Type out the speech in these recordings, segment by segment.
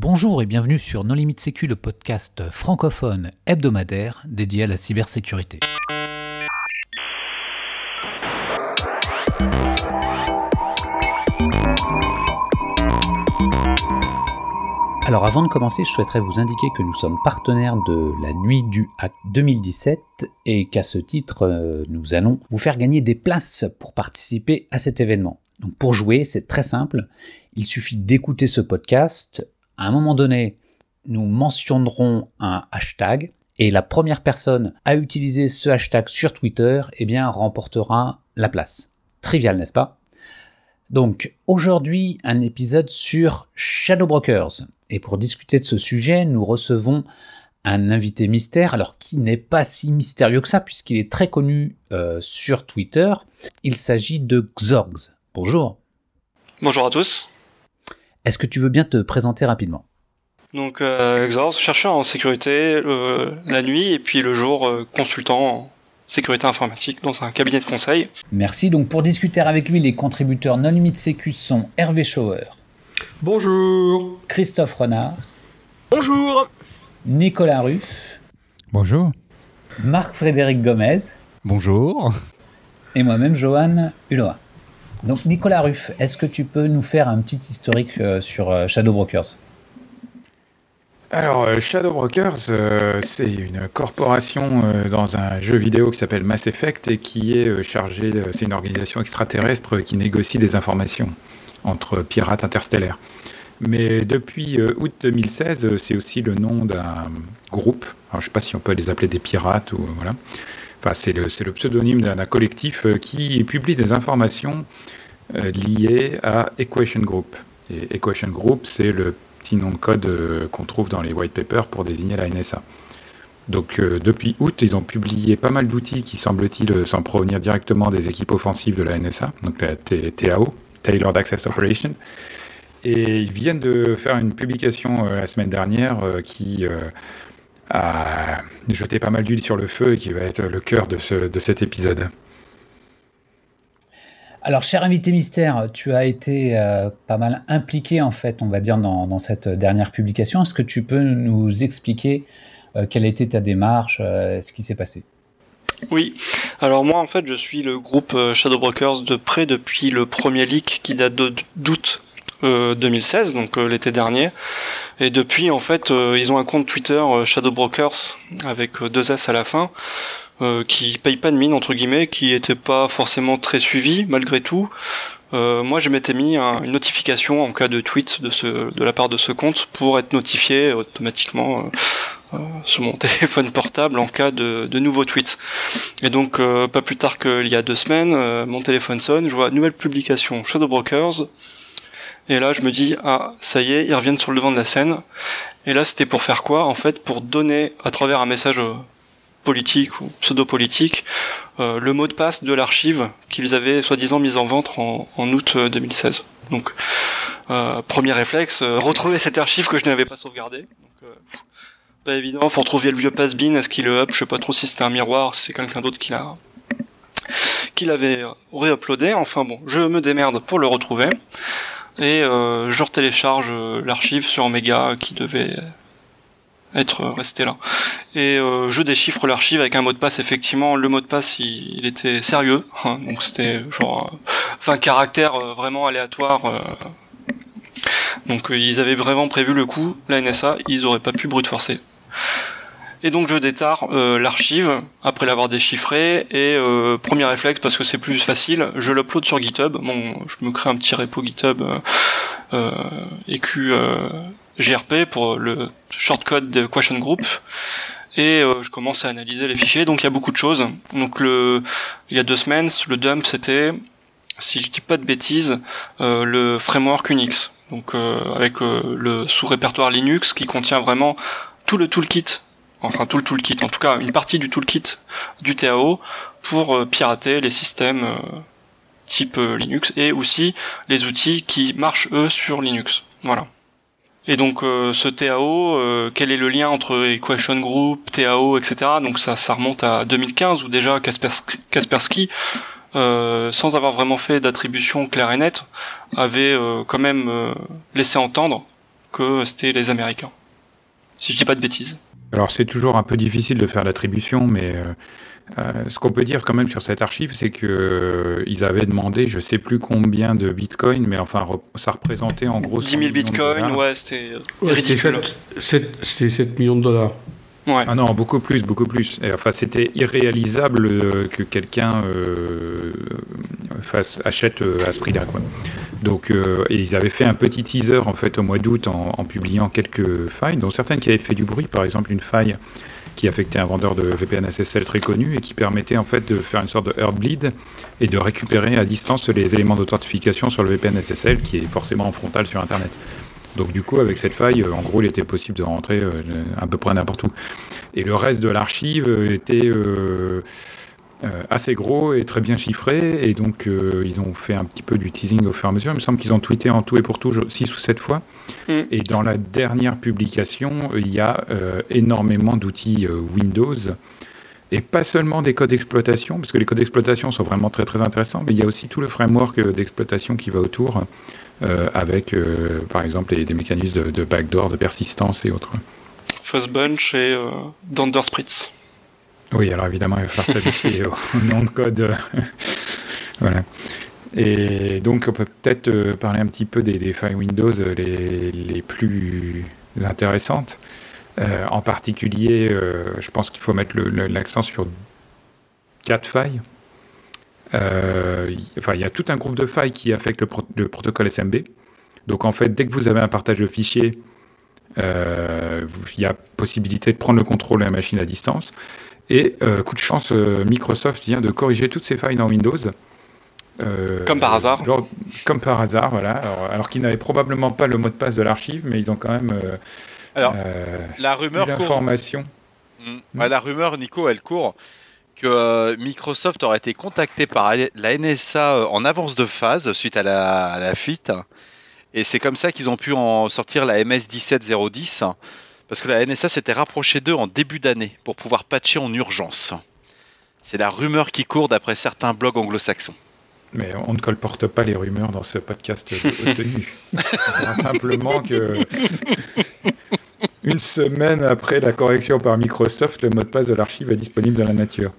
Bonjour et bienvenue sur Non Limite Sécu, le podcast francophone hebdomadaire dédié à la cybersécurité. Alors avant de commencer, je souhaiterais vous indiquer que nous sommes partenaires de la Nuit du Hack 2017 et qu'à ce titre, euh, nous allons vous faire gagner des places pour participer à cet événement. Pour jouer, c'est très simple. Il suffit d'écouter ce podcast. À un moment donné, nous mentionnerons un hashtag et la première personne à utiliser ce hashtag sur Twitter, eh bien, remportera la place. Trivial, n'est-ce pas? Donc aujourd'hui, un épisode sur Shadow Brokers. Et pour discuter de ce sujet, nous recevons un invité mystère, alors qui n'est pas si mystérieux que ça, puisqu'il est très connu euh, sur Twitter. Il s'agit de Xorgs. Bonjour. Bonjour à tous. Est-ce que tu veux bien te présenter rapidement? Donc, euh, Xorgs, chercheur en sécurité euh, la nuit et puis le jour euh, consultant en sécurité informatique dans un cabinet de conseil. Merci. Donc, pour discuter avec lui, les contributeurs non limite sécu sont Hervé Schauer, Bonjour. Christophe Renard, Bonjour Nicolas Ruff, Bonjour. Marc-Frédéric Gomez Bonjour. et moi-même, Johan Uloa. Donc, Nicolas Ruff, est-ce que tu peux nous faire un petit historique euh, sur euh, Shadow Brokers? Alors, euh, Shadow Brokers, c'est une corporation dans un jeu vidéo qui s'appelle Mass Effect et qui est chargée, c'est une organisation extraterrestre qui négocie des informations entre pirates interstellaires. Mais depuis août 2016, euh, c'est aussi le nom d'un groupe. Alors, je ne sais pas si on peut les appeler des pirates ou voilà. C'est le, pseudonyme d'un collectif euh, qui publie des informations euh, liées à Equation Group. Et Equation Group, c'est le petit nom de code euh, qu'on trouve dans les white papers pour désigner la NSA. Donc depuis août, ils ont publié pas mal d'outils qui semble-t-il s'en provenir directement des équipes offensives de la NSA, donc la TAO, Tailored Access Operation. Et ils viennent de faire une publication la semaine dernière qui a jeté pas mal d'huile sur le feu et qui va être le cœur de, ce- de cet épisode. Alors, cher invité mystère, tu as été euh, pas mal impliqué, en fait, on va dire, dans, dans cette dernière publication. Est-ce que tu peux nous expliquer euh, quelle a été ta démarche, euh, ce qui s'est passé? Oui, alors moi en fait je suis le groupe Shadow Brokers de près depuis le premier leak qui date de- d'août euh, 2016, donc euh, l'été dernier. Et depuis en fait euh, ils ont un compte Twitter euh, Shadow Brokers avec euh, deux S à la fin. qui paye pas de mine entre guillemets, qui était pas forcément très suivi malgré tout. Euh, moi, je m'étais mis un- une notification en cas de tweet de, ce, de la part de ce compte pour être notifié automatiquement euh, sur mon téléphone portable en cas de, de nouveaux tweets. Et donc, pas plus tard qu'il y a deux semaines, mon téléphone sonne, je vois nouvelle publication Shadow Brokers. Et là, je me dis, ah, ça y est, ils reviennent sur le devant de la scène. Et là, c'était pour faire quoi En fait, pour donner, à travers un message euh, politique ou pseudo-politique, euh, le mot de passe de l'archive qu'ils avaient soi-disant mis en vente en, août euh, 2016. Donc, euh, premier réflexe, retrouver cette archive que je n'avais pas sauvegardée. Donc, pas évident, faut retrouver le vieux pass-bin, est-ce qu'il le up? Je sais pas trop si c'était un miroir, si c'est quelqu'un d'autre qui l'a qui l'avait euh, réuploadé. Enfin bon, je me démerde pour le retrouver. Et euh, je retélécharge euh, l'archive sur Omega qui devait être euh, resté là. Et euh, je déchiffre l'archive avec un mot de passe. Effectivement, le mot de passe, il, était sérieux. hein, donc c'était genre euh, 20 caractères euh, vraiment aléatoires. euh. Donc euh, ils avaient vraiment prévu le coup. La NSA, ils auraient pas pu brute forcer. Et donc je détare euh, l'archive après l'avoir déchiffré et euh, premier réflexe parce que c'est plus facile, je l'upload sur GitHub. Bon, je me crée un petit repo GitHub euh, euh, euh, GRP pour le shortcode de Question Group et euh, je commence à analyser les fichiers. Donc il y a beaucoup de choses. Donc le il y a deux semaines, le dump c'était si je dis pas de bêtises, euh, le framework Unix. Donc euh, avec euh, le sous-répertoire Linux qui contient vraiment tout le toolkit enfin tout le toolkit, en tout cas une partie du toolkit du TAO pour euh, pirater les systèmes euh, type euh, Linux et aussi les outils qui marchent eux sur Linux. Voilà. Et donc ce TAO, quel est le lien entre Equation Group, TAO, etc. Donc ça, ça remonte à 2015 où déjà Kaspersky, sans avoir vraiment fait d'attribution claire et nette, avait quand même laissé entendre que c'était les Américains. Si je dis pas de bêtises. Alors c'est toujours un peu difficile de faire l'attribution, mais euh, euh, ce qu'on peut dire quand même sur cette archive, c'est que euh, ils avaient demandé, je sais plus combien de bitcoins, mais enfin ça représentait en gros 10 000 bitcoins, ouais, c'était ouais, ridicule. 7, 7, 7 millions de dollars. Ouais. Ah non, beaucoup plus, beaucoup plus. Et, enfin, c'était irréalisable euh, que quelqu'un euh, fasse, achète euh, à ce prix-là. Donc, euh, ils avaient fait un petit teaser en fait au mois d'août en, publiant quelques failles, dont certaines qui avaient fait du bruit. Par exemple, une faille qui affectait un vendeur de VPN SSL très connu et qui permettait en fait de faire une sorte de heartbleed et de récupérer à distance les éléments d'authentification sur le VPN SSL qui est forcément en frontal sur Internet. Donc du coup, avec cette faille, en gros, il était possible de rentrer euh, à peu près n'importe où. Et le reste de l'archive était euh, euh, assez gros et très bien chiffré. Et donc, euh, ils ont fait un petit peu du teasing au fur et à mesure. Il me semble qu'ils ont tweeté en tout et pour tout 6 ou 7 fois. Mm. Et dans la dernière publication, il y a euh, énormément d'outils Windows. Et pas seulement des codes d'exploitation, parce que les codes d'exploitation sont vraiment très très intéressants, mais il y a aussi tout le framework d'exploitation qui va autour, euh, avec euh, par exemple les, des mécanismes de, de, backdoor, de persistance et autres. Fuzzbunch et euh, Danderspritz. Oui, alors évidemment, il va falloir s'ajuster au nom de code. voilà. Et donc, on peut peut-être euh, parler un petit peu des, des failles Windows les, les plus intéressantes. Euh, en particulier, euh, je pense qu'il faut mettre l'accent sur quatre failles. Euh, enfin, il y a tout un groupe de failles qui affectent le, pro le, protocole SMB. Donc, en fait, dès que vous avez un partage de fichiers, euh, il y a possibilité de prendre le contrôle de la machine à distance. Et euh, coup de chance, Microsoft vient de corriger toutes ces failles dans Windows. comme par hasard. Genre, comme par hasard, voilà. Alors, alors qu'ils n'avaient probablement pas le mot de passe de l'archive, mais ils ont quand même alors, euh, la rumeur court. Mmh. Mmh. la rumeur, Nico, elle court que euh, Microsoft aurait été contacté par la NSA euh, en avance de phase suite à la, à la fuite. Et c'est comme ça qu'ils ont pu en sortir la MS 17010. Parce que la NSA s'était rapprochée d'eux en début d'année pour pouvoir patcher en urgence. C'est la rumeur qui court d'après certains blogs anglo-saxons. Mais on ne colporte pas les rumeurs dans ce podcast tenu. simplement que une semaine après la correction par Microsoft, le mot de passe de l'archive est disponible dans la nature.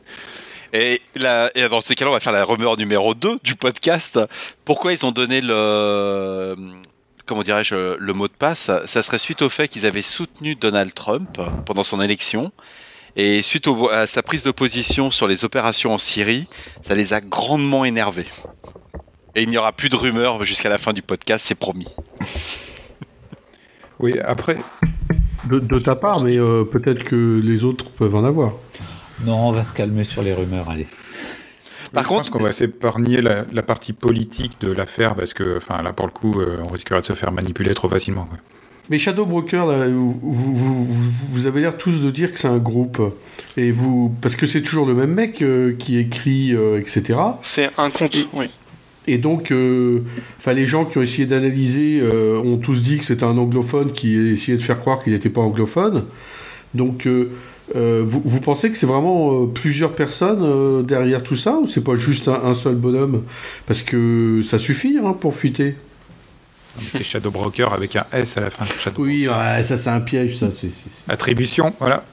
Et, la, et dans ces cas-là, on va faire la rumeur numéro 2 du podcast. Pourquoi ils ont donné le, comment dirais-je, le mot de passe Ça serait suite au fait qu'ils avaient soutenu Donald Trump pendant son élection. Et suite au, à sa prise de position sur les opérations en Syrie, ça les a grandement énervés. Et il n'y aura plus de rumeurs jusqu'à la fin du podcast, c'est promis. Oui, après. De, de ta part, mais euh, peut-être que les autres peuvent en avoir. Non, on va se calmer sur les rumeurs, allez. Par je contre, pense qu'on va s'épargner la, la, partie politique de l'affaire parce que, enfin, là, pour le coup, euh, on risquerait de se faire manipuler trop facilement. Quoi. Mais Shadow Broker, là, vous, vous, vous, vous, avez l'air tous de dire que c'est un groupe. Et vous, parce que c'est toujours le même mec euh, qui écrit, euh, etc. C'est un compte, et, oui. Et donc, euh, les gens qui ont essayé d'analyser euh, ont tous dit que c'était un anglophone qui essayait de faire croire qu'il n'était pas anglophone. Donc, euh, vous, vous, pensez que c'est vraiment plusieurs personnes derrière tout ça ou c'est pas juste un, un, seul bonhomme? Parce que ça suffit hein, pour fuiter. C'est Shadow Broker avec un S à la fin. Shadow oui, ouais, ça c'est un piège, ça. c'est Attribution, voilà.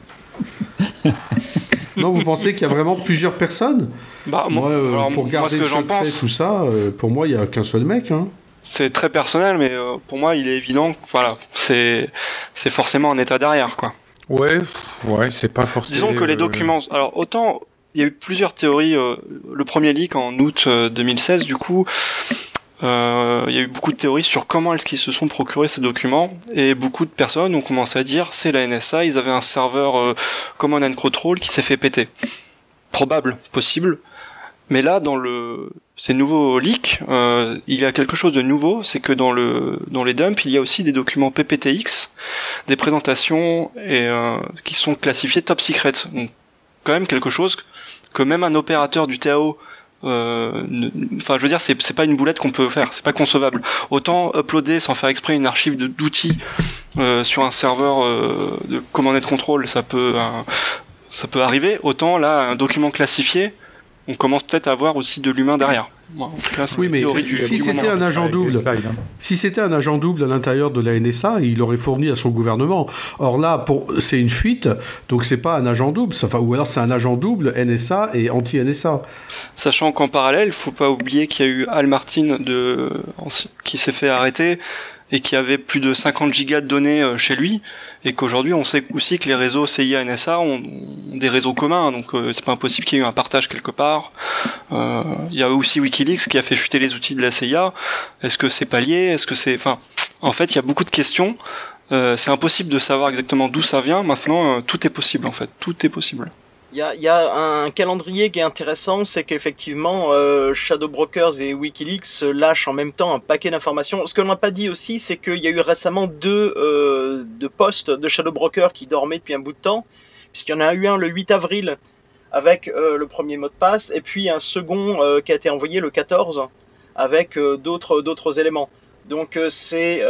non, vous pensez qu'il y a vraiment plusieurs personnes? Bah, moi, euh, alors, pour garder moi, ce que j'en pense, tout ça, euh, pour moi, il n'y a qu'un seul mec. Hein. C'est très personnel, mais euh, pour moi, il est évident. Voilà, c'est c'est forcément un état derrière, quoi. Ouais, ouais, c'est pas forcément. Disons que les documents. Alors autant il y a eu plusieurs théories. le premier leak en août 2016, du coup, euh, il y a eu beaucoup de théories sur comment est-ce qu'ils se sont procurés ces documents et beaucoup de personnes ont commencé à dire c'est la NSA, ils avaient un serveur euh, and Control qui s'est fait péter. Probable, possible. Mais là, dans le ces nouveaux leaks, euh, il y a quelque chose de nouveau, c'est que dans le dans les dumps, il y a aussi des documents PPTX, des présentations et euh, qui sont classifiés top secret. Donc, quand même quelque chose que même un opérateur du TAO enfin euh, je veux dire c'est c'est pas une boulette qu'on peut faire c'est pas concevable autant uploader sans faire exprès une archive d'outils euh, sur un serveur euh, de command and control ça peut ça peut arriver autant là un document classifié on commence peut-être à avoir aussi de l'humain derrière Moi, en tout cas, c'est Oui, la mais théorie du, si c'était un agent double, slides, hein. si c'était un agent double à l'intérieur de la NSA, il aurait fourni à son gouvernement. Or là, pour, c'est une fuite, donc c'est pas un agent double, enfin, ou alors c'est un agent double NSA et anti-NSA. Sachant qu'en parallèle, faut pas oublier qu'il y a eu Al Martin de, qui s'est fait arrêter et qui avait plus de 50 gigas de données euh, chez lui, et qu'aujourd'hui on sait aussi que les réseaux CIA NSA ont, des réseaux communs, donc euh, c'est pas impossible qu'il y ait eu un partage quelque part. Euh, Il y a aussi WikiLeaks qui a fait fuiter les outils de la CIA. Est-ce que c'est pas lié? Est-ce que c'est, enfin, en fait, il y a beaucoup de questions. Euh, c'est impossible de savoir exactement d'où ça vient. Maintenant, tout est possible en fait. Tout est possible. Il y a, il y a un calendrier qui est intéressant, c'est qu'effectivement euh, Shadow Brokers et WikiLeaks lâchent en même temps un paquet d'informations. Ce que l'on n'a pas dit aussi, c'est qu'il y a eu récemment deux, euh, deux postes de Shadow Broker qui dormaient depuis un bout de temps, puisqu'il y en a eu un le 8 avril avec euh, le premier mot de passe, et puis un second euh, qui a été envoyé le 14 avec d'autres d'autres éléments. Donc c'est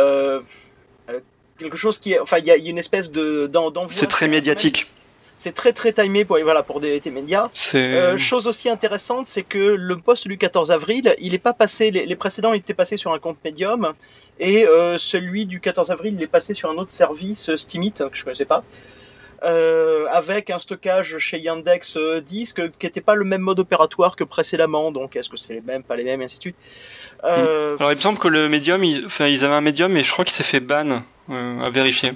quelque chose qui est, enfin il y y a une espèce de. C'est très médiatique. C'est très très timé pour voilà pour des, des médias. Euh, chose aussi intéressante, c'est que le poste du 14 avril, il est pas passé. Les, les précédents étaient passés sur un compte Medium, et euh, celui du 14 avril, il est passé sur un autre service, euh, Steemit, que je connaissais pas, euh, avec un stockage chez Yandex euh, Disk, qui n'était pas le même mode opératoire que précédemment. Donc, est-ce que c'est les mêmes, pas les mêmes, et ainsi de suite. Euh, Alors il me semble que le médium, enfin ils avaient un médium, mais je crois qu'il s'est fait ban à vérifier.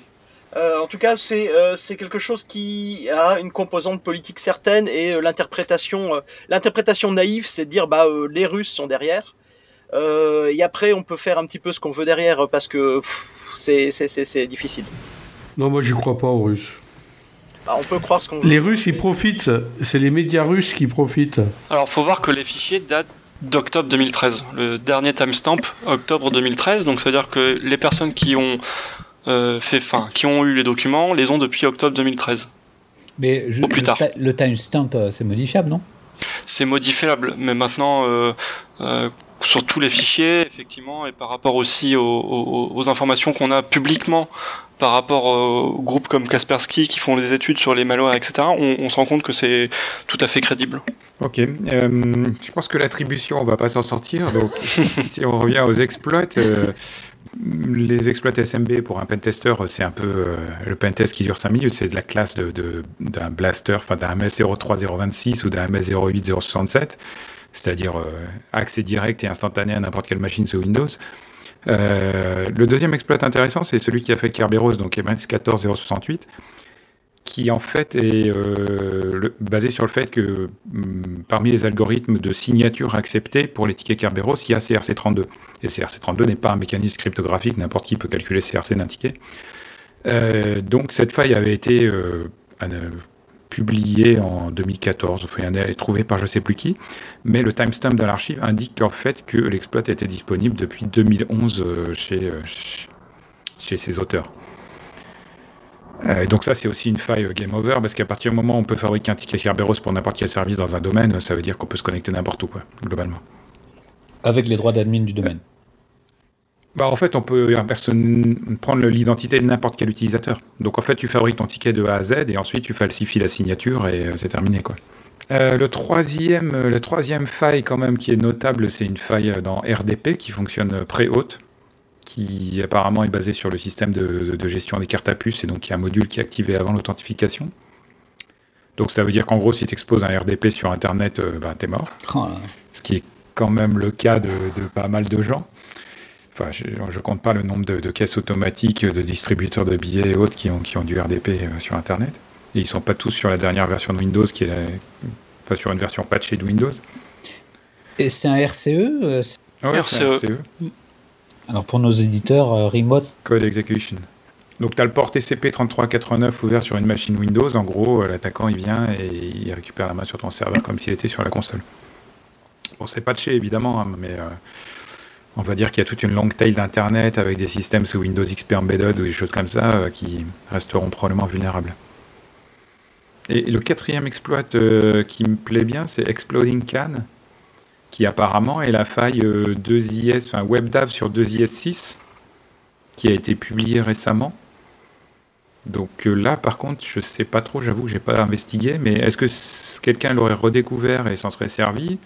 Euh, en tout cas, c'est euh, c'est quelque chose qui a une composante politique certaine et euh, l'interprétation euh, l'interprétation naïve, c'est de dire bah euh, les Russes sont derrière. Euh, et après, on peut faire un petit peu ce qu'on veut derrière parce que c'est c'est c'est c'est difficile. Non, moi j'y crois pas aux Russes. Bah, on peut croire ce qu'on veut. Les Russes, ils profitent. C'est les médias russes qui profitent. Alors faut voir que les fichiers datent d'octobre 2013. Le dernier timestamp, octobre 2013, donc ça veut dire que les personnes qui ont fait, enfin, qui ont eu les documents, les ont depuis octobre 2013. Mais je- Au plus le tard. le timestamp, euh, c'est modifiable, non? C'est modifiable, mais maintenant euh, euh, sur tous les fichiers, effectivement, et par rapport aussi aux, aux- aux informations qu'on a publiquement par rapport aux groupes comme Kaspersky qui font des études sur les malwares, etc., on, on se rend compte que c'est tout à fait crédible. Ok, euh, je pense que l'attribution, on va pas s'en sortir. Donc, si on revient aux exploits, euh, les exploits SMB pour un pentester, c'est un peu euh, le pentest qui dure 5 minutes. C'est de la classe d'un blaster, enfin d'un MS03026 ou d'un MS08067, c'est-à-dire euh, accès direct et instantané à n'importe quelle machine sous Windows. Euh, le deuxième exploit intéressant, c'est celui qui a fait Kerberos, donc MS14068 qui en fait est euh, basé sur le fait que hum, parmi les algorithmes de signature acceptés pour les tickets Kerberos, il y a CRC32. Et CRC32 n'est pas un mécanisme cryptographique, n'importe qui peut calculer CRC d'un ticket. Euh, donc cette faille avait été euh, publiée en 2014, enfin elle est trouvée par je sais plus qui, mais le timestamp de l'archive indique en fait que l'exploit était disponible depuis 2011 euh, chez, euh, chez- chez ses auteurs. Euh, donc ça, c'est aussi une faille euh, game over, parce qu'à partir du moment où on peut fabriquer un ticket Kerberos pour n'importe quel service dans un domaine, ça veut dire qu'on peut se connecter n'importe où, quoi, globalement. Avec les droits d'admin du domaine. Bah, en fait, on peut prendre l'identité de n'importe quel utilisateur. Donc en fait, tu fabriques ton ticket de A à Z, et ensuite tu falsifies la signature, et euh, c'est terminé, quoi. Euh, le troisième, euh, la troisième faille quand même qui est notable, c'est une faille euh, dans RDP qui fonctionne euh, pré-haute, qui apparemment est basée sur le système de, de gestion des cartes à puce, et donc il y a un module qui est activé avant l'authentification. Donc ça veut dire qu'en gros, si tu exposes un RDP sur Internet, euh, bah, t'es mort. Oh. Ce qui est quand même le cas de, de pas mal de gens. Enfin, je, je compte pas le nombre de, de caisses automatiques, de distributeurs de billets et autres qui ont, qui ont du RDP euh, sur Internet. Et ils sont pas tous sur la dernière version de Windows, qui est la- enfin, sur une version patchée de Windows. Et c'est un RCE euh, c'est- Ah ouais, c'est un RCE. Alors pour nos éditeurs, euh, Remote, Code Execution. Donc tu as le port TCP3389 ouvert sur une machine Windows. En gros, euh, l'attaquant il vient et il récupère la main sur ton serveur comme s'il était sur la console. Bon, c'est patché évidemment, hein, mais euh, on va dire qu'il y a toute une longue tail d'Internet avec des systèmes sous Windows XP Embedded ou des choses comme ça qui resteront probablement vulnérables. Et le quatrième exploit qui me plaît bien, c'est Exploding Can, qui apparemment est la faille euh, 2IS, enfin WebDAV sur 2IS6, qui a été publié récemment. Donc euh, là, par contre, je sais pas trop, j'avoue que j'ai pas investigué, mais est-ce que quelqu'un l'aurait redécouvert et s'en serait servi?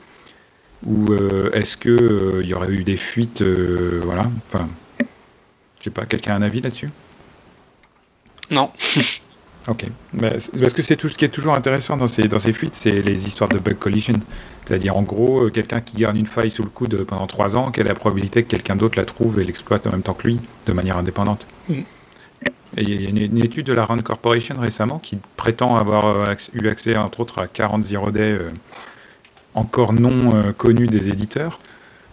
Ou euh, est-ce que euh, il y aurait eu des fuites euh, Voilà. Enfin, je sais pas, quelqu'un a un avis là-dessus? Non. Ok. Parce que c'est tout ce qui est toujours intéressant dans ces, dans ces fuites, c'est les histoires de bug collision. C'est-à-dire, en gros, euh, quelqu'un qui garde une faille sous le coude pendant trois ans, quelle est la probabilité que quelqu'un d'autre la trouve et l'exploite en même temps que lui, de manière indépendante Mm. Et il y a une, une étude de la Rand Corporation récemment qui prétend avoir euh, eu accès, entre autres, à 40 zero day euh, encore non euh, connus des éditeurs.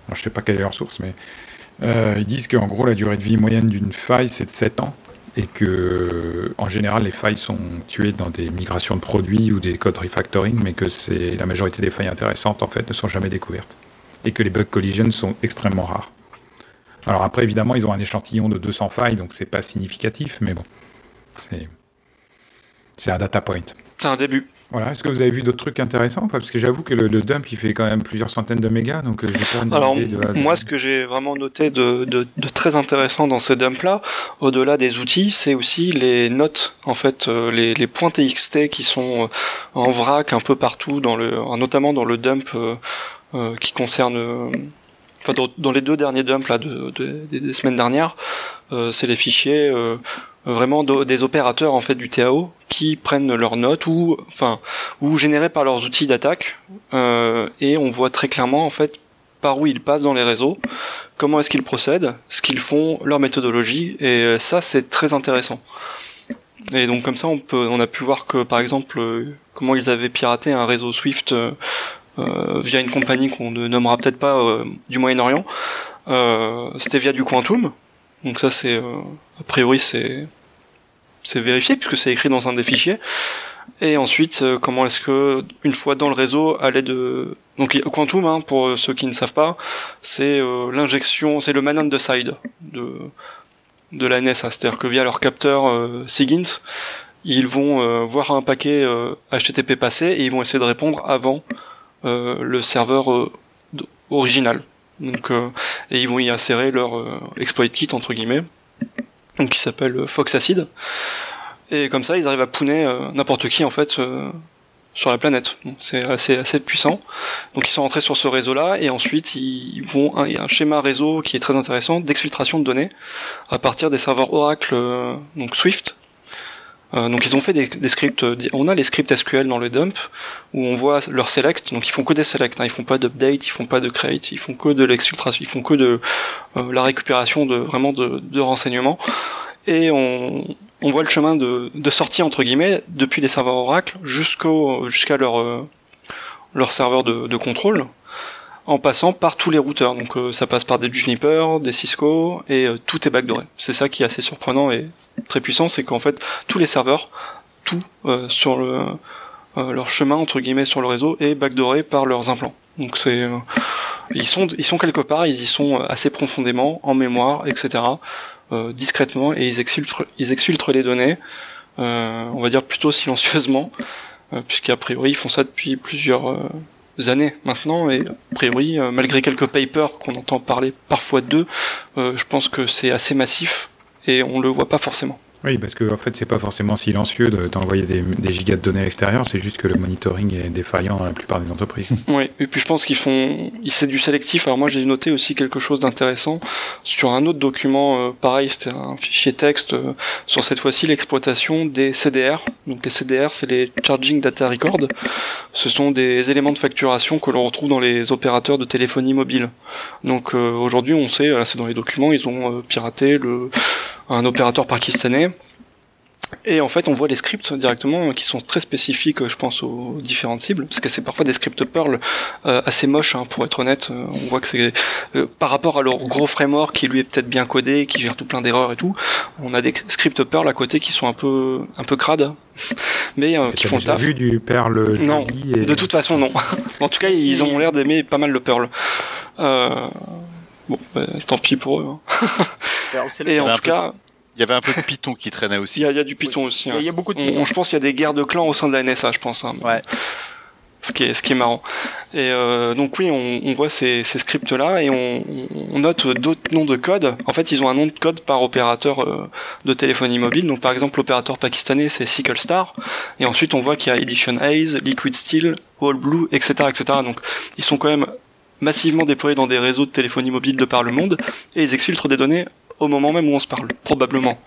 Alors, je sais pas quelle est leur source, mais euh, ils disent qu'en gros, la durée de vie moyenne d'une faille, c'est de 7 ans et que en général les failles sont tuées dans des migrations de produits ou des codes refactoring, mais que c'est la majorité des failles intéressantes en fait ne sont jamais découvertes et que les bug collisions sont extrêmement rares. Alors après évidemment ils ont un échantillon de 200 failles donc c'est pas significatif, mais bon c'est c'est un data point. C'est un début. Voilà. Est-ce que vous avez vu d'autres trucs intéressants Parce que j'avoue que le, le dump il fait quand même plusieurs centaines de mégas donc euh, j'ai pas Alors analysé de moi, ce que j'ai vraiment noté de, de, de très intéressant dans ces dumps-là, au-delà des outils, c'est aussi les notes, en fait, euh, les, les points TXT qui sont euh, en vrac un peu partout, dans le, notamment dans le dump euh, qui concerne, dans, les deux derniers dumps de, de- des, semaines dernières, euh, c'est les fichiers euh, vraiment de- des opérateurs en fait du TAO qui prennent leurs notes ou, enfin, ou générées par leurs outils d'attaque, euh, et on voit très clairement en fait par où ils passent dans les réseaux, comment est-ce qu'ils procèdent, ce qu'ils font, leur méthodologie, et ça c'est très intéressant. Et donc comme ça on peut, on a pu voir que par exemple comment ils avaient piraté un réseau Swift via une compagnie qu'on ne nommera peut-être pas euh, du Moyen-Orient. Euh, C'était via du Quantum, donc ça c'est euh, a priori c'est c'est vérifié puisque c'est écrit dans un des fichiers. Et ensuite, euh, comment est-ce que, une fois dans le réseau, à l'aide de... Donc Quantum, hein, pour euh, ceux qui ne savent pas, c'est euh, l'injection, c'est le man on the side de, de la NSA. C'est-à-dire que via leur capteur euh, SIGINT, ils vont euh, voir un paquet euh, HTTP passer et ils vont essayer de répondre avant euh, le serveur euh, original. Donc, euh, et ils vont y insérer leur euh, exploit kit, entre guillemets, donc qui s'appelle euh, Fox Acid. Et comme ça, ils arrivent à pouner euh, n'importe qui en fait euh, sur la planète. C'est assez assez puissant. Donc ils sont rentrés sur ce réseau-là et ensuite ils vont il y a un schéma réseau qui est très intéressant d'exfiltration de données à partir des serveurs Oracle euh, donc Swift. Euh, donc ils ont fait des, scripts, euh, on a les scripts SQL dans le dump où on voit leur select, donc ils font que des select, hein, ils font pas d'update, ils font pas de create, ils font que de l'exfiltration, ils font que de euh, la récupération de vraiment de, renseignements. Et on, voit le chemin de, sortie entre guillemets depuis les serveurs Oracle jusqu'à leur leur serveur de, de contrôle en passant par tous les routeurs. Donc euh, ça passe par des Juniper, des Cisco et euh, tout est backdooré. C'est ça qui est assez surprenant et très puissant, c'est qu'en fait tous les serveurs, tout euh, sur le leur chemin entre guillemets sur le réseau est backdooré par leurs implants. Donc c'est ils sont ils sont quelque part, ils y sont assez profondément en mémoire, etc. discrètement et ils exfiltrent ils exfiltrent les données. on va dire plutôt silencieusement, puisqu'a priori ils font ça depuis plusieurs années maintenant, et a priori, euh, malgré quelques papers qu'on entend parler parfois d'eux, euh, je pense que c'est assez massif et on le voit pas forcément. Oui, parce que en fait, c'est pas forcément silencieux de- d'envoyer des, des gigas de données à l'extérieur, c'est juste que le monitoring est défaillant dans la plupart des entreprises. Oui, et puis je pense qu'ils font, ils- c'est du sélectif. Alors moi j'ai noté aussi quelque chose d'intéressant sur un autre document, euh, pareil, c'était un fichier texte euh, sur cette fois-ci l'exploitation des CDR. Donc les CDR, c'est les Charging Data Record. Ce sont des éléments de facturation que l'on retrouve dans les opérateurs de téléphonie mobile. Donc euh, aujourd'hui, on sait, c'est dans les documents, ils ont euh, piraté le un opérateur pakistanais. Et en fait, on voit les scripts directement qui sont très spécifiques, je pense, aux différentes cibles, parce que c'est parfois des scripts Perl euh, assez moches, hein, pour être honnête. Euh, on voit que c'est euh, par rapport à leur gros framework qui lui est peut-être bien codé, qui gère tout plein d'erreurs et tout. On a des scripts Perl à côté qui sont un peu un peu crades, mais euh, qui font le taf. vu du Perl Non, et... De toute façon, non. en tout cas, ils ont l'air d'aimer pas mal le Perl. Euh, bon, bah, tant pis pour eux. hein. Alors, c'est le- Et en tout cas, Il y avait un peu de Python qui traînait aussi. il y a du Python aussi. Il y hein. a- y a beaucoup de On- Python. on- je pense qu'il y a des guerres de clans au sein de la NSA, je pense. hein. Ouais. Ce qui est, ce qui est marrant. Et euh, donc oui, on, on voit ces, ces scripts-là et on, on note d'autres noms de code. En fait, ils ont un nom de code par opérateur euh, de téléphonie mobile. Donc par exemple, l'opérateur pakistanais, c'est Sickle Star. Et ensuite, on voit qu'il y a Edition Haze, Liquid Steel, All Blue, etc., etc. Donc ils sont quand même massivement déployés dans des réseaux de téléphonie mobile de par le monde, et ils exfiltrent des données au moment même où on se parle, probablement.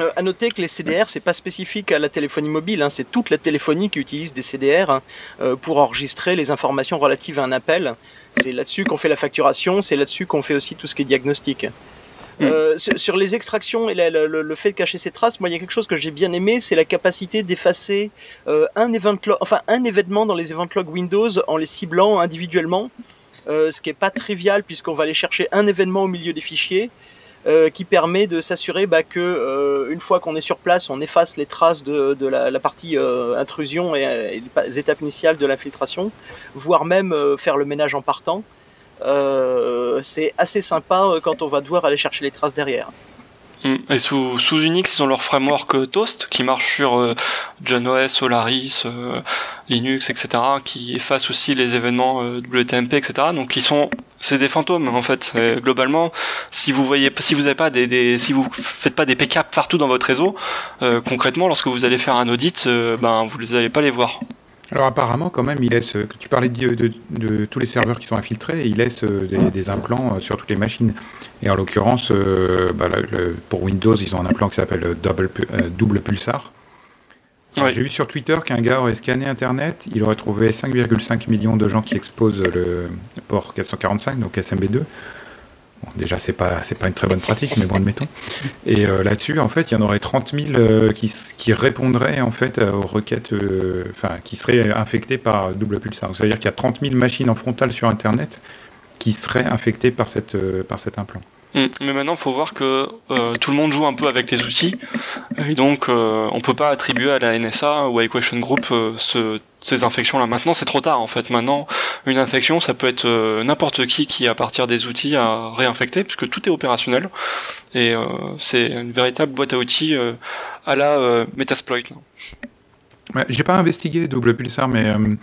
Euh, à noter que les CDR, c'est pas spécifique à la téléphonie mobile, hein, c'est toute la téléphonie qui utilise des CDR hein, euh, pour enregistrer les informations relatives à un appel. C'est là-dessus qu'on fait la facturation, c'est là-dessus qu'on fait aussi tout ce qui est diagnostic. Euh, sur, les extractions et la- la- le, le fait de cacher ces traces, moi il y a quelque chose que j'ai bien aimé, c'est la capacité d'effacer euh, un, event log- enfin, un événement dans les event logs Windows en les ciblant individuellement, euh, ce qui est pas trivial puisqu'on va aller chercher un événement au milieu des fichiers. euh, qui permet de s'assurer bah, que euh, une fois qu'on est sur place, on efface les traces de, la, partie intrusion et, les étapes initiales de l'infiltration, voire même faire le ménage en partant. C'est assez sympa quand on va devoir aller chercher les traces derrière. Mm. Et sous, sous Unix, ils ont leur framework euh, Toast qui marche sur euh, John OS, Solaris, euh, Linux, etc. qui efface aussi les événements euh, WTMP, etc. Donc ils sont, c'est des fantômes en fait. C'est- Globalement, si vous voyez, si vous avez pas des, des, si vous faites pas des backups partout dans votre réseau, euh, concrètement, lorsque vous allez faire un audit, ben vous les allez pas les voir. Alors apparemment, quand même, il laisse. euh, Tu parlais de, de- de tous les serveurs qui sont infiltrés, il laisse euh, des, des implants euh, sur toutes les machines. Et en l'occurrence, euh, bah, pour Windows, ils ont un implant qui s'appelle double, pu- euh, double pulsar. Ouais. J'ai vu sur Twitter qu'un gars aurait scanné Internet, il aurait trouvé 5,5 millions de gens qui exposent le port 445, donc SMB2. Déjà, c'est pas pas une très bonne pratique, mais bon, admettons. Et euh, là-dessus, en fait, il y en aurait 30 000 euh, qui, répondraient en fait euh, aux requêtes, enfin, qui seraient infectées par double pulsar. C'est-à-dire qu'il y a 30 000 machines en frontal sur Internet qui seraient infectées par cet implant. Mm. Mais maintenant, faut voir que euh, tout le monde joue un peu avec les outils, et donc euh, on peut pas attribuer à la NSA ou à Equation Group euh, ce- ces infections-là. Maintenant, c'est trop tard en fait. Maintenant, une infection, ça peut être euh, n'importe qui qui, à partir des outils, a réinfecté, puisque tout est opérationnel, et euh, c'est une véritable boîte à outils euh, à la Metasploit. Ouais, J'ai pas investigué double pulsar, mais euh,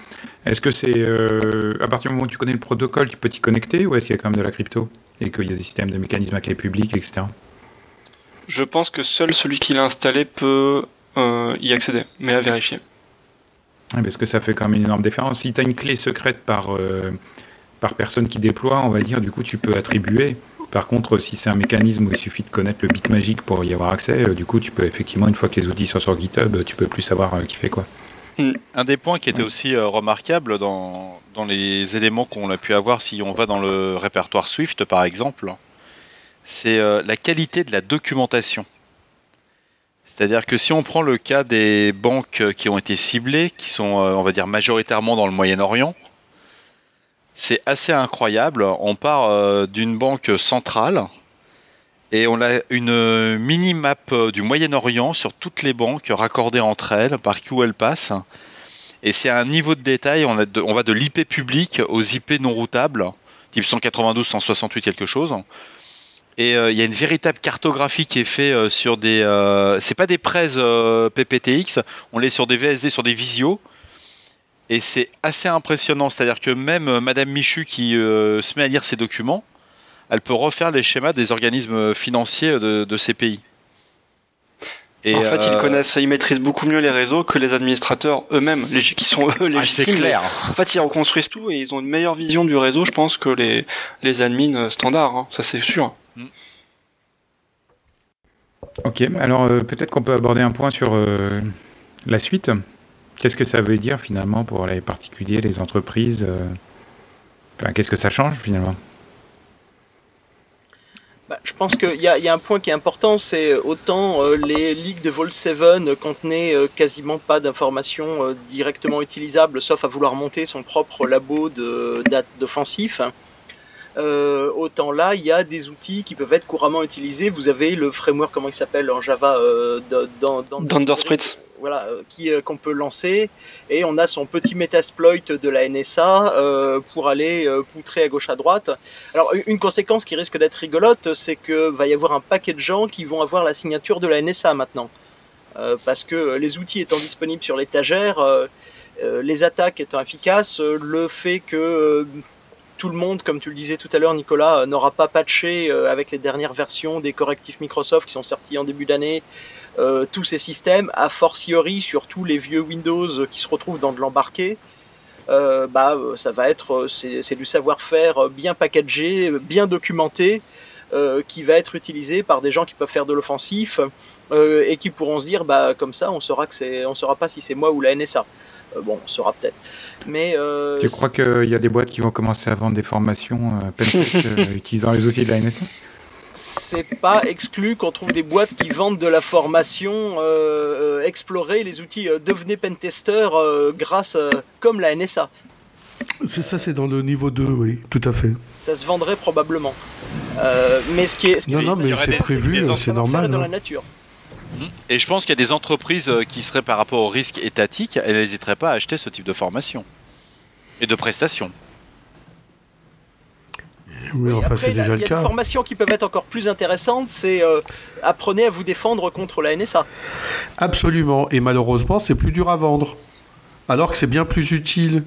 est-ce que c'est euh, à partir du moment où tu connais le protocole, tu peux t'y connecter, ou est-ce qu'il y a quand même de la crypto et qu'il y a des systèmes de mécanismes à clé publique, etc. Je pense que seul celui qui l'a installé peut euh, y accéder, mais à vérifier. Ouais, parce que ça fait quand même une énorme différence. Si tu as une clé secrète par, par personne qui déploie, on va dire, du coup, tu peux attribuer. Par contre, si c'est un mécanisme où il suffit de connaître le bit magique pour y avoir accès, euh, du coup, tu peux effectivement, une fois que les outils sont sur GitHub, tu peux plus savoir euh, qui fait quoi. Un des points qui était aussi euh, remarquable dans, dans les éléments qu'on a pu avoir si on va dans le répertoire Swift par exemple, c'est euh, la qualité de la documentation. C'est-à-dire que si on prend le cas des banques qui ont été ciblées, qui sont, euh, on va dire, majoritairement dans le Moyen-Orient, c'est assez incroyable. On part euh, d'une banque centrale et on a une mini-map euh, du Moyen-Orient sur toutes les banques raccordées entre elles, par qui où elles passent. Et c'est un niveau de détail, on, va de l'IP public aux IP non routables, type 192, 168 quelque chose. Et euh, il y a une véritable cartographie qui est faite sur des... euh, c'est pas des prêts euh, PPTX, on l'est sur des VSD, sur des visios. Et c'est assez impressionnant, c'est-à-dire que même euh, Madame Michu qui euh, se met à lire ces documents, elle peut refaire les schémas des organismes financiers de, de ces pays. Et, en fait, ils euh, connaissent, ils maîtrisent beaucoup mieux les réseaux que les administrateurs eux-mêmes, les- qui sont eux ah, c'est légitimes. clair. En fait, ils reconstruisent tout et ils ont une meilleure vision du réseau, je pense, que les, les admins standards. hein. Ça, c'est sûr. Ok, alors euh, peut-être qu'on peut aborder un point sur euh, la suite. Qu'est-ce que ça veut dire finalement pour les particuliers, les entreprises euh, Qu'est-ce que ça change finalement? Bah, je pense qu'il y, a- un point qui est important, c'est autant euh, les ligues de Vol 7 contenaient euh, quasiment pas d'informations euh, directement utilisables, sauf à vouloir monter son propre labo de- d'offensif. Euh, autant là, il y a des outils qui peuvent être couramment utilisés. Vous avez le framework, comment il s'appelle en Java, euh, de- dans, dans- Thundersprit. voilà, euh, qui euh, qu'on peut lancer et on a son petit metasploit de la NSA euh, pour aller euh, poutrer à gauche à droite. Alors une conséquence qui risque d'être rigolote, c'est que va y avoir un paquet de gens qui vont avoir la signature de la NSA maintenant, Euh, parce que les outils étant disponibles sur l'étagère, euh, euh, les attaques étant efficaces, euh, le fait que euh, tout le monde, comme tu le disais tout à l'heure, Nicolas, euh, n'aura pas patché euh, avec les dernières versions des correctifs Microsoft qui sont sortis en début d'année euh, tous ces systèmes, a fortiori sur tous les vieux Windows qui se retrouvent dans de l'embarqué, bah, ça va être c'est du savoir-faire bien packagé, bien documenté, qui va être utilisé par des gens qui peuvent faire de l'offensif et qui pourront se dire bah comme ça on saura que c'est on saura pas si c'est moi ou la NSA. bon, on saura peut-être. Mais tu crois qu'il y a des boîtes qui vont commencer à vendre des formations utilisant les outils de la NSA c'est pas exclu qu'on trouve des boîtes qui vendent de la formation, euh, euh explorer les outils, euh, devenez pentester euh, grâce, comme la NSA. C'est ça, c'est dans le niveau 2, oui, tout à fait. Ça se vendrait probablement. mais ce qui est. non, non, mais c'est prévu, c'est normal. dans la hein. nature. Et je pense qu'il y a des entreprises qui seraient par rapport au risque étatique, elles n'hésiteraient pas à acheter ce type de formation et de prestations. Oui, enfin, c'est déjà le cas. Il y a des formations qui peuvent être encore plus intéressantes, c'est euh, apprenez à vous défendre contre la NSA. Absolument, et malheureusement, c'est plus dur à vendre, alors que c'est bien plus utile.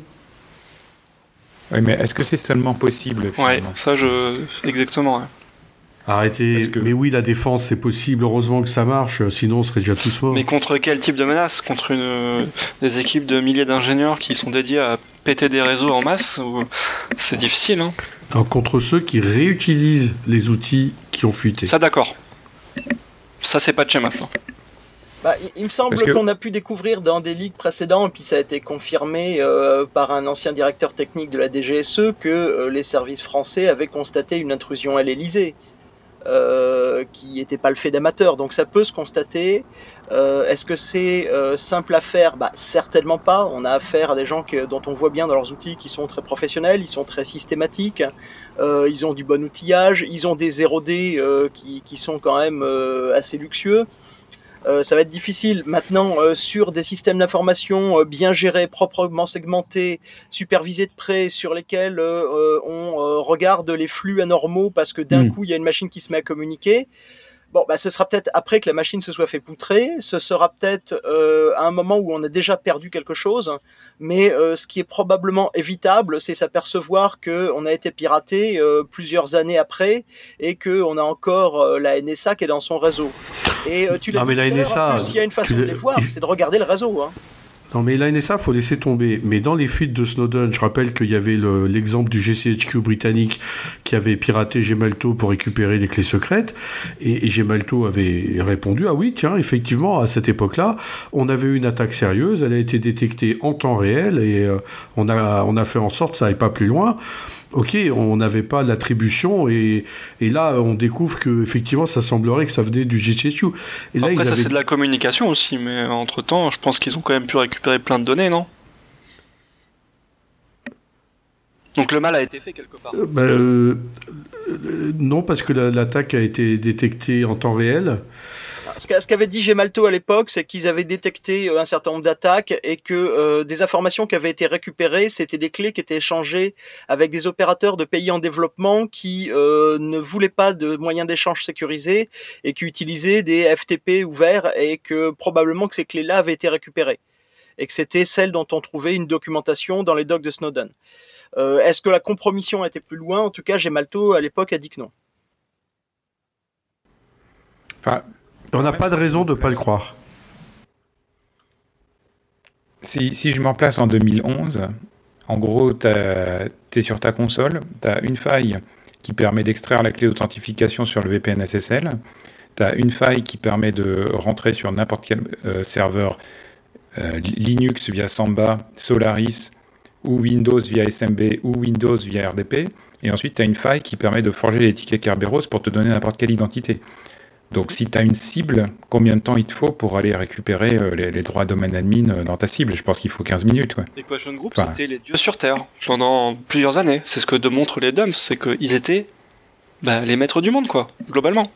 Oui, mais est-ce que c'est seulement possible Ouais, ça, je. Exactement. Arrêtez. Mais oui, la défense, c'est possible. Heureusement que ça marche, sinon on serait déjà tous morts. Mais contre quel type de menace? Contre une... des équipes de milliers d'ingénieurs qui sont dédiés à péter des réseaux en masse C'est difficile. Hein contre ceux qui réutilisent les outils qui ont fuité. Ça, d'accord. Ça, c'est pas de chez maintenant. Bah, il me semble qu'on a pu découvrir dans des ligues précédents, et puis ça a été confirmé euh, par un ancien directeur technique de la DGSE, que euh, les services français avaient constaté une intrusion à l'Elysée. Euh, qui n'était pas le fait d'amateurs. Donc ça peut se constater. Euh, est-ce que c'est euh, simple à faire? Bah, Certainement pas. On a affaire à des gens dont on voit bien dans leurs outils qui sont très professionnels, ils sont très systématiques, ils ont du bon outillage, ils ont des 0D qui, qui, sont quand même assez luxueux. Euh, ça va être difficile. Maintenant, euh, sur des systèmes d'information euh, bien gérés, proprement segmentés, supervisés de près, sur lesquels on regarde les flux anormaux parce que d'un hmm. coup, il y a une machine qui se met à communiquer. Bon, bah, ce sera peut-être après que la machine se soit fait poutrer, ce sera peut-être euh, à un moment où on a déjà perdu quelque chose, mais euh, ce qui est probablement évitable, c'est s'apercevoir qu'on a été piraté euh, plusieurs années après et qu'on a encore la NSA qui est dans son réseau. Et tu l'as dit, mais la NSA, il y a une façon de les voir, c'est de regarder le réseau. Hein. Non, mais la NSA, faut laisser tomber. Mais dans les fuites de Snowden, je rappelle qu'il y avait l'exemple du GCHQ britannique qui avait piraté Gemalto pour récupérer les clés secrètes. Et, Gemalto avait répondu, ah oui, tiens, effectivement, à cette époque-là, on avait eu une attaque sérieuse, elle a été détectée en temps réel et euh, on, a, on a fait en sorte que ça n'aille pas plus loin ok, on n'avait pas l'attribution et, et, là on découvre que effectivement ça semblerait que ça venait du GCHQ. Et là, Après ça c'est de la communication aussi, mais entre temps je pense qu'ils ont quand même pu récupérer plein de données, non? Donc le mal a été fait quelque part. Euh, bah, euh, euh, non, parce que l'attaque a été détectée en temps réel ce qu'avait dit Gemalto à l'époque, c'est qu'ils avaient détecté euh, un certain nombre d'attaques et que euh, des informations qui avaient été récupérées, c'était des clés qui étaient échangées avec des opérateurs de pays en développement qui euh, ne voulaient pas de moyens d'échange sécurisés et qui utilisaient des FTP ouverts et que probablement que ces clés-là avaient été récupérées et que c'était celles dont on trouvait une documentation dans les docs de Snowden. Est-ce que la compromission été plus loin? En tout cas, Gemalto à l'époque a dit que non. On n'a pas de raison de ne pas le croire. Si, je m'en place en 2011, en gros, tu es sur ta console, tu as une faille qui permet d'extraire la clé d'authentification sur le VPN SSL, tu as une faille qui permet de rentrer sur n'importe quel euh, serveur euh, Linux via Samba, Solaris, ou Windows via SMB, ou Windows via RDP, et ensuite tu as une faille qui permet de forger les tickets Kerberos pour te donner n'importe quelle identité. Donc si tu as une cible, combien de temps il te faut pour aller récupérer euh, les, droits domaine admin euh, dans ta cible? Je pense qu'il faut 15 minutes. Quoi. Equation Group, c'était les dieux sur Terre pendant plusieurs années. C'est ce que démontrent les dumps, c'est qu'ils étaient bah, les maîtres du monde, quoi, globalement.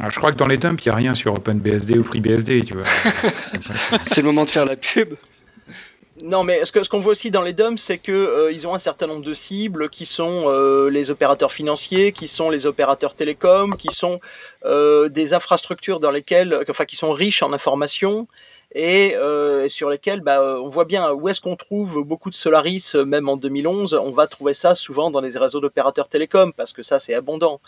je crois que dans les dumps, il n'y a rien sur OpenBSD ou FreeBSD, tu vois. c'est le moment de faire la pub. Non, mais ce qu'on ce qu'on voit aussi dans les DOM, c'est que euh, ils ont un certain nombre de cibles qui sont euh, les opérateurs financiers, qui sont les opérateurs télécoms, qui sont euh, des infrastructures dans lesquelles, enfin, qui sont riches en informations et sur lesquelles, bah, on voit bien où est-ce qu'on trouve beaucoup de Solaris, même en 2011. On va trouver ça souvent dans les réseaux d'opérateurs télécoms parce que ça, c'est abondant.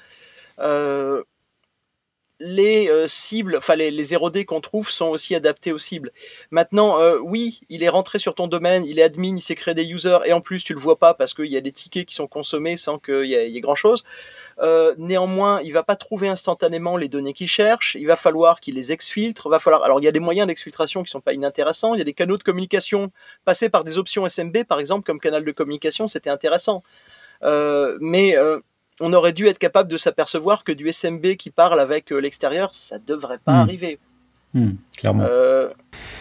Les euh, cibles, enfin les, les 0D qu'on trouve sont aussi adaptés aux cibles. Maintenant, euh, oui, il est rentré sur ton domaine, il est admin, il s'est créé des users, et en plus tu le vois pas parce qu'il y a des tickets qui sont consommés sans qu'il y, ait grand chose. Euh, néanmoins, il va pas trouver instantanément les données qu'il cherche. Il va falloir qu'il les exfiltre. Va falloir. Alors, il y a des moyens d'exfiltration qui sont pas inintéressants. Il y a des canaux de communication passés par des options SMB, par exemple, comme canal de communication, c'était intéressant. Mais on aurait dû être capable de s'apercevoir que du SMB qui parle avec euh, l'extérieur, ça devrait pas Hmm. arriver. Hmm, clairement. Euh,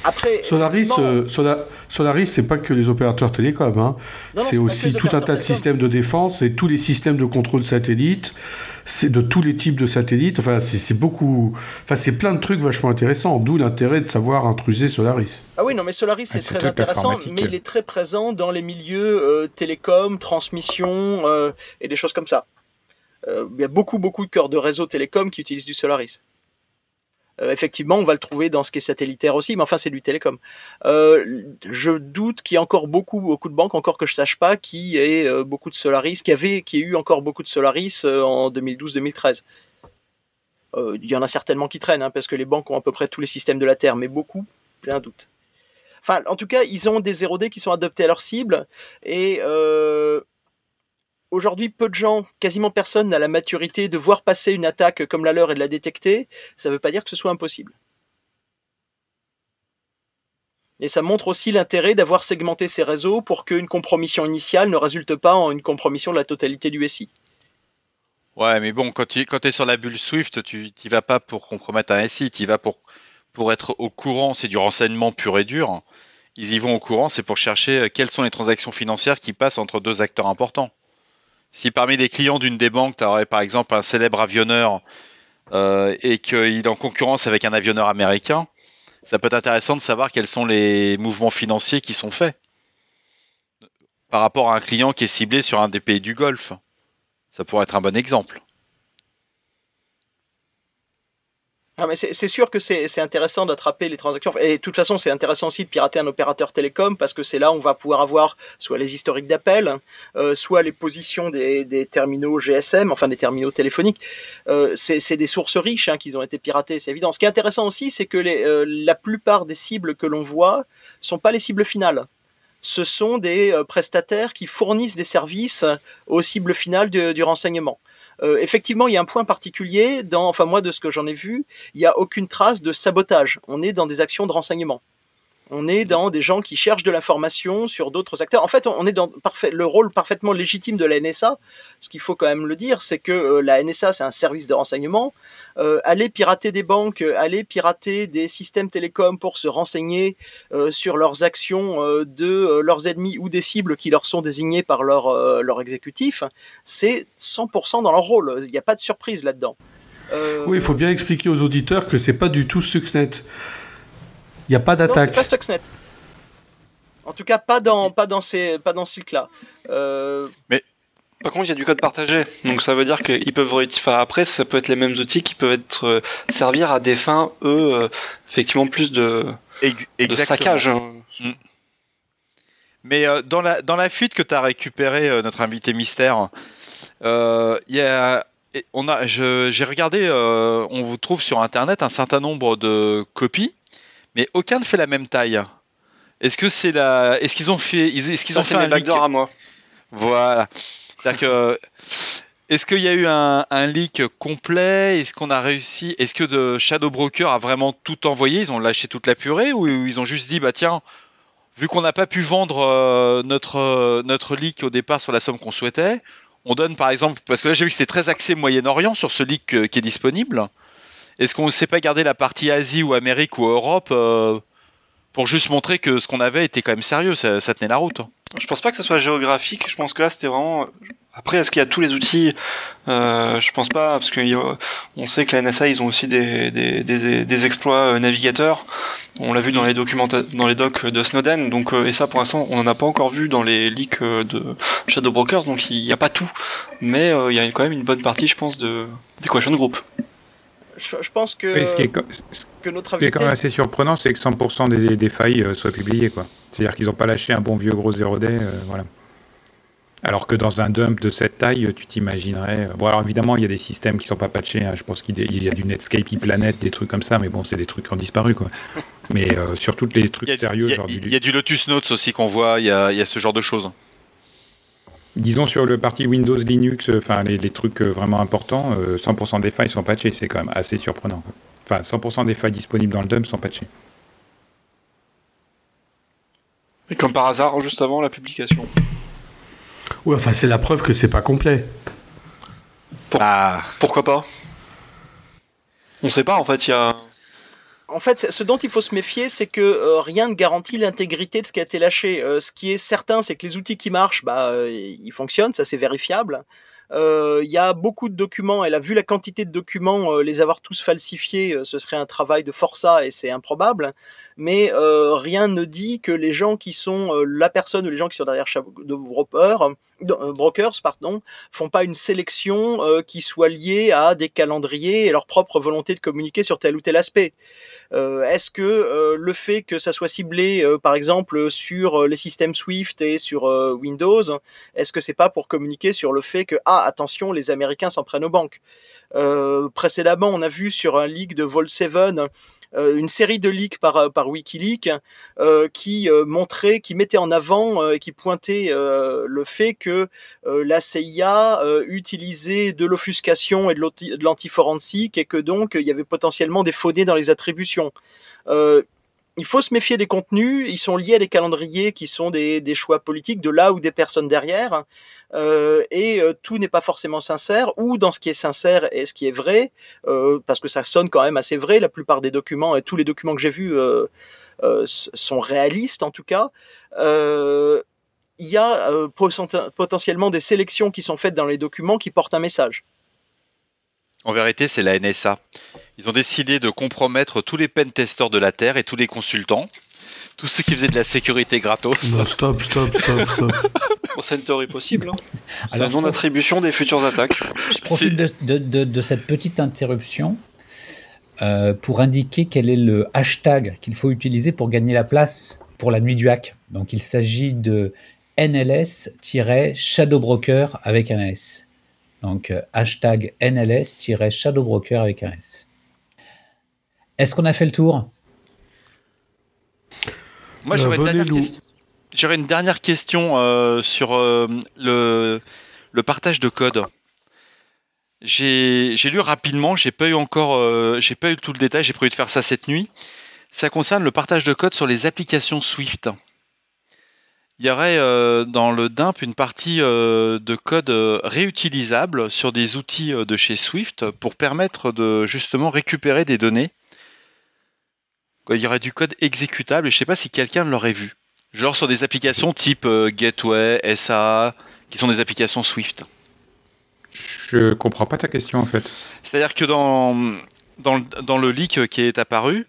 après, Solaris, effectivement- euh, Sola- Solaris, c'est pas que les opérateurs télécoms. Hein. C'est aussi tout un tas de télécoms. systèmes de défense et tous les systèmes de contrôle satellite. C'est de tous les types de satellites. Enfin, c'est beaucoup. Enfin, c'est plein de trucs vachement intéressants. D'où l'intérêt de savoir intruser Solaris. Ah oui, non, mais Solaris, c'est Ah, c'est très intéressant, mais il est très présent dans les milieux euh, télécom, transmission euh, et des choses comme ça. Euh, il y a beaucoup, beaucoup de cœurs de réseau télécom qui utilisent du Solaris. Euh, effectivement, on va le trouver dans ce qui est satellitaire aussi, mais enfin, c'est du télécom. Euh, je doute qu'il y ait encore beaucoup, beaucoup de banques, encore que je sache pas, qui aient beaucoup de Solaris, qui avait, qui ait eu encore beaucoup de Solaris en 2012-2013. Euh, Il y en a certainement qui traînent, hein, parce que les banques ont à peu près tous les systèmes de la Terre, mais beaucoup, plein doute. Enfin, en tout cas, ils ont des 0D qui sont adaptés à leur cible. Et aujourd'hui, peu de gens, quasiment personne n'a la maturité de voir passer une attaque comme la leur et de la détecter. Ça ne veut pas dire que ce soit impossible. Et ça montre aussi l'intérêt d'avoir segmenté ces réseaux pour qu'une compromission initiale ne résulte pas en une compromission de la totalité du SI. Ouais, mais bon, quand tu es sur la bulle Swift, tu n'y vas pas pour compromettre un SI, tu y vas pour, pour être au courant, c'est du renseignement pur et dur. Ils y vont au courant, c'est pour chercher euh, quelles sont les transactions financières qui passent entre deux acteurs importants. Si parmi les clients d'une des banques, tu aurais par exemple un célèbre avionneur euh, et qu'il est en concurrence avec un avionneur américain, ça peut être intéressant de savoir quels sont les mouvements financiers qui sont faits par rapport à un client qui est ciblé sur un des pays du Golfe. Ça pourrait être un bon exemple. Ah, mais c'est sûr que c'est intéressant d'attraper les transactions. Et de toute façon, c'est intéressant aussi de pirater un opérateur télécom parce que c'est là où on va pouvoir avoir soit les historiques d'appel, euh, soit les positions des, des terminaux GSM, enfin des terminaux téléphoniques. Euh, c'est des sources riches hein, qui ont été piratées, c'est évident. Ce qui est intéressant aussi, c'est que les, euh, la plupart des cibles que l'on voit sont pas les cibles finales. Ce sont des prestataires qui fournissent des services aux cibles finales du renseignement. Euh, effectivement, il y a un point particulier dans, enfin moi de ce que j'en ai vu, il n'y a aucune trace de sabotage. On est dans des actions de renseignement. On est dans des gens qui cherchent de l'information sur d'autres acteurs. En fait, on est dans le rôle parfaitement légitime de la NSA. Ce qu'il faut quand même le dire, c'est que euh, la NSA, c'est un service de renseignement. Euh, aller pirater des banques, euh, aller pirater des systèmes télécoms pour se renseigner sur leurs actions de leurs ennemis ou des cibles qui leur sont désignées par leur, leur exécutif, c'est 100% dans leur rôle. Il n'y a pas de surprise là-dedans. Oui, il faut bien expliquer aux auditeurs que c'est pas du tout Stuxnet. Il n'y a pas Non, c'est d'attaque. pas Stuxnet. En tout cas, pas dans, pas dans ces, pas dans ce cycle-là. Euh, Par contre, il y a du code partagé, donc ça veut dire qu'ils peuvent réutiliser. Enfin, après, ça peut être les mêmes outils qui peuvent être euh, servir à des fins, eux, euh, effectivement, plus de, Ex- de exactement. saccage. hein. Mais euh, dans, la, dans la fuite que tu as récupéré, euh, notre invité mystère, euh, il y a, et on a, je- j'ai regardé, euh, on vous trouve sur Internet un certain nombre de copies, mais aucun ne fait la même taille. Est-ce que c'est la, est-ce qu'ils ont fait, est-ce qu'ils ont fait un leak à moi. Voilà. C'est-à-dire que est-ce qu'il y a eu un, un leak complet? Est-ce qu'on a réussi Est-ce que de Shadow Broker a vraiment tout envoyé? Ils ont lâché toute la purée ou ils ont juste dit bah tiens, vu qu'on n'a pas pu vendre euh, notre euh, notre leak au départ sur la somme qu'on souhaitait, on donne par exemple parce que là j'ai vu que c'était très axé Moyen-Orient sur ce leak euh, qui est disponible. Est-ce qu'on ne sait pas garder la partie Asie ou Amérique ou Europe euh, pour juste montrer que ce qu'on avait était quand même sérieux, ça, tenait la route Je pense pas que ce soit géographique. Je pense que là, c'était vraiment. Après, est-ce qu'il y a tous les outils euh, Je pense pas, parce qu'on sait que la NSA, ils ont aussi des, des, des, des exploits euh, navigateurs. On l'a vu dans les dans les docs de Snowden. Donc, euh, et ça, pour l'instant, on n'en a pas encore vu dans les leaks de Shadow Brokers. Donc, il n'y a pas tout, mais il y a quand même une bonne partie, je pense, de d'Equation Group. Je, je pense que, Oui, ce qui est, co- ce que notre qui est invité. quand même assez surprenant, c'est que 100% des, des failles euh, soient publiées. quoi. C'est-à-dire qu'ils n'ont pas lâché un bon vieux gros 0D. euh, voilà. Alors que dans un dump de cette taille, tu t'imaginerais. Bon, alors évidemment, il y a des systèmes qui sont pas patchés. hein. Je pense qu'il y a- du Netscape e-Planet, des trucs comme ça, mais bon, c'est des trucs qui ont disparu, quoi. Mais euh, sur toutes les trucs Il y, a, sérieux, il y a- du il y a du Lotus Notes aussi qu'on voit, il y a, il y a ce genre de choses. Disons sur le parti Windows, Linux, euh, enfin les, les trucs euh, vraiment importants, euh, 100% des failles sont patchées, c'est quand même assez surprenant. Enfin, 100% des failles disponibles dans le dump sont patchées. Et comme par hasard, juste avant la publication. Ouais, enfin, c'est la preuve que c'est pas complet. Ah, Pourquoi pas? On sait pas, en fait, il y a... En fait, ce dont il faut se méfier, c'est que euh, rien ne garantit l'intégrité de ce qui a été lâché. Euh, ce qui est certain, c'est que les outils qui marchent, bah, euh, ils fonctionnent, ça c'est vérifiable. Il y a beaucoup de documents, elle a vu la quantité de documents, les avoir tous falsifiés, ce serait un travail de forçat et c'est improbable. Mais euh, rien ne dit que les gens qui sont euh, la personne ou les gens qui sont derrière Broker, euh, Brokers, pardon, font pas une sélection euh, qui soit liée à des calendriers et leur propre volonté de communiquer sur tel ou tel aspect. Euh, Est-ce que euh, le fait que ça soit ciblé, par exemple, sur les systèmes Swift et sur Windows, est-ce que c'est pas pour communiquer sur le fait que ah attention, les Américains s'en prennent aux banques Euh, Précédemment, on a vu sur un leak de Vol7 euh, une série de leaks par, par WikiLeaks euh, qui euh, montrait, qui mettait en avant euh, et qui pointait euh, le fait que euh, la CIA euh, utilisait de l'offuscation et de l'anti- de l'antiforensique et que donc il y avait potentiellement des faux dans les attributions. Euh, il faut se méfier des contenus, ils sont liés à des calendriers qui sont des, choix politiques de là ou des personnes derrière, euh, et euh, tout n'est pas forcément sincère, ou dans ce qui est sincère et ce qui est vrai, euh, parce que ça sonne quand même assez vrai, la plupart des documents et tous les documents que j'ai vus sont réalistes en tout cas. Il y a poten- potentiellement des sélections qui sont faites dans les documents qui portent un message. en vérité, c'est la NSA. Ils ont décidé de compromettre tous les pentesters de la Terre et tous les consultants, tous ceux qui faisaient de la sécurité gratos. Non, stop, stop, stop, stop. Bon, c'est une théorie possible. Hein. C'est la non-attribution des futures attaques. Je profite de, de- de- de cette petite interruption euh, pour indiquer quel est le hashtag qu'il faut utiliser pour gagner la place pour la nuit du hack. Donc il s'agit de NLS-Shadowbroker avec un S. Donc euh, hashtag NLS-Shadowbroker avec un S. Est-ce qu'on a fait le tour? Moi, Euh, j'aurais une, dernière question- j'aurais une dernière question euh, sur euh, le, le partage de code. J'ai j'ai lu rapidement, j'ai pas eu encore, euh, j'ai pas eu tout le détail, j'ai prévu de faire ça cette nuit. Ça concerne le partage de code sur les applications Swift. Il y aurait euh, dans le dump une partie euh, de code euh, réutilisable sur des outils euh, de chez Swift pour permettre de justement récupérer des données. Il y aurait du code exécutable et je sais pas si quelqu'un l'aurait vu. Genre sur des applications type euh, Gateway, SA, qui sont des applications Swift. Je comprends pas ta question en fait. C'est-à-dire que dans, dans, le, dans le leak qui est apparu,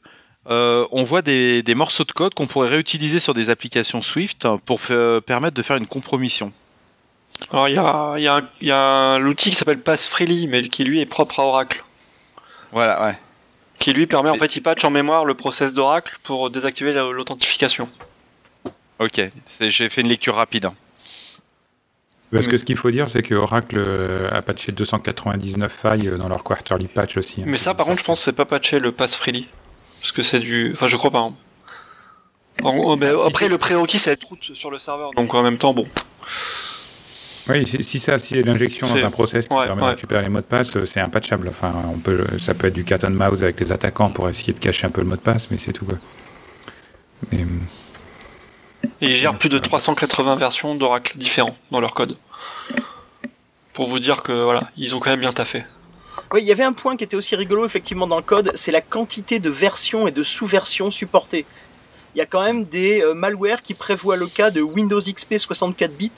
euh, on voit des, des morceaux de code qu'on pourrait réutiliser sur des applications Swift pour euh, permettre de faire une compromission. Alors, il y a, y a, un- il y a un- l'outil qui s'appelle PassFreely, mais qui lui est propre à Oracle. Voilà, ouais. Qui lui permet, en fait, il patch en mémoire le process d'Oracle pour désactiver la- l'authentification. Ok, j'ai fait une lecture rapide. hein. Parce que ce qu'il faut dire, c'est que Oracle euh, a patché 299 failles euh, dans leur quarterly patch aussi. hein. Mais ça, par contre, je pense que c'est pas patché le PassFreely. Parce que c'est du. Enfin, je crois pas. hein. En- mais après, le prérequis, c'est être route sur le serveur. Donc, en même temps, bon. Oui, si, ça, si l'injection dans un process qui ouais, permet ouais. de récupérer les mots de passe, euh, c'est impatchable. Enfin, on peut, ça peut être du cat and mouse avec les attaquants pour essayer de cacher un peu le mot de passe, mais c'est tout. Mais, Et ils gèrent plus de 380 versions d'Oracle différents dans leur code. Pour vous dire que, voilà, ils ont quand même bien taffé. Oui, il y avait un point qui était aussi rigolo effectivement dans le code, c'est la quantité de versions et de sous-versions supportées. Il y a quand même des euh, malwares qui prévoient le cas de Windows XP 64 bits,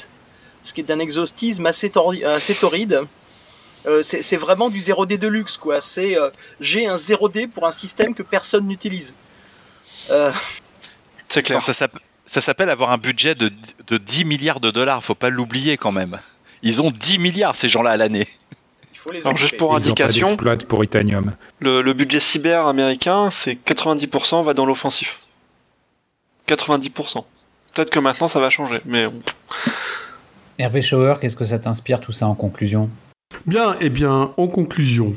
ce qui est d'un exhaustisme assez, tori- assez torride. Euh, c'est vraiment du 0D de luxe, quoi. C'est euh, j'ai un 0D pour un système que personne n'utilise. Euh, C'est clair. Ça s'app- ça s'appelle avoir un budget de, de 10 milliards de dollars, faut pas l'oublier quand même. Ils ont 10 milliards ces gens-là à l'année. Alors, juste pour ils ont pas indication, pour Itanium. le, le budget cyber américain, c'est 90% va dans l'offensif. 90%. Peut-être que maintenant ça va changer, mais. Hervé Schauer, qu'est-ce que ça t'inspire tout ça en conclusion? Bien, eh bien, en conclusion.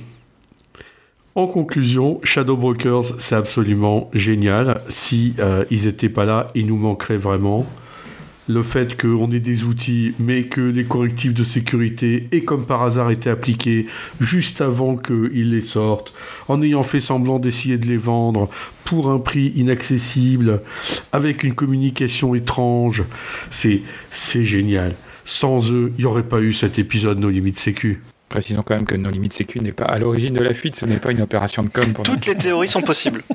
En conclusion, Shadow Brokers, c'est absolument génial. Si euh, ils n'étaient pas là, il nous manquerait vraiment le fait qu'on ait des outils, mais que les correctifs de sécurité aient comme par hasard été appliqués juste avant qu'ils les sortent, en ayant fait semblant d'essayer de les vendre pour un prix inaccessible, avec une communication étrange, c'est génial. Sans eux, il n'y aurait pas eu cet épisode No Limites Sécu. Précisons quand même que No Limites Sécu n'est pas à l'origine de la fuite, ce n'est pas une opération de com. Pour Toutes les théories sont possibles.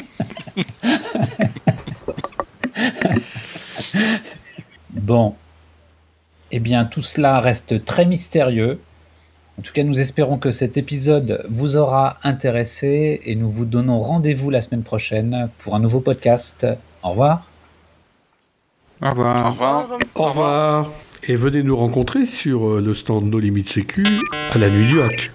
Bon. Eh bien, tout cela reste très mystérieux. En tout cas, nous espérons que cet épisode vous aura intéressé et nous vous donnons rendez-vous la semaine prochaine pour un nouveau podcast. Au revoir. Au revoir. Au revoir. Au revoir. Et venez nous rencontrer sur euh, le stand No Limites Sécu à la nuit du hack.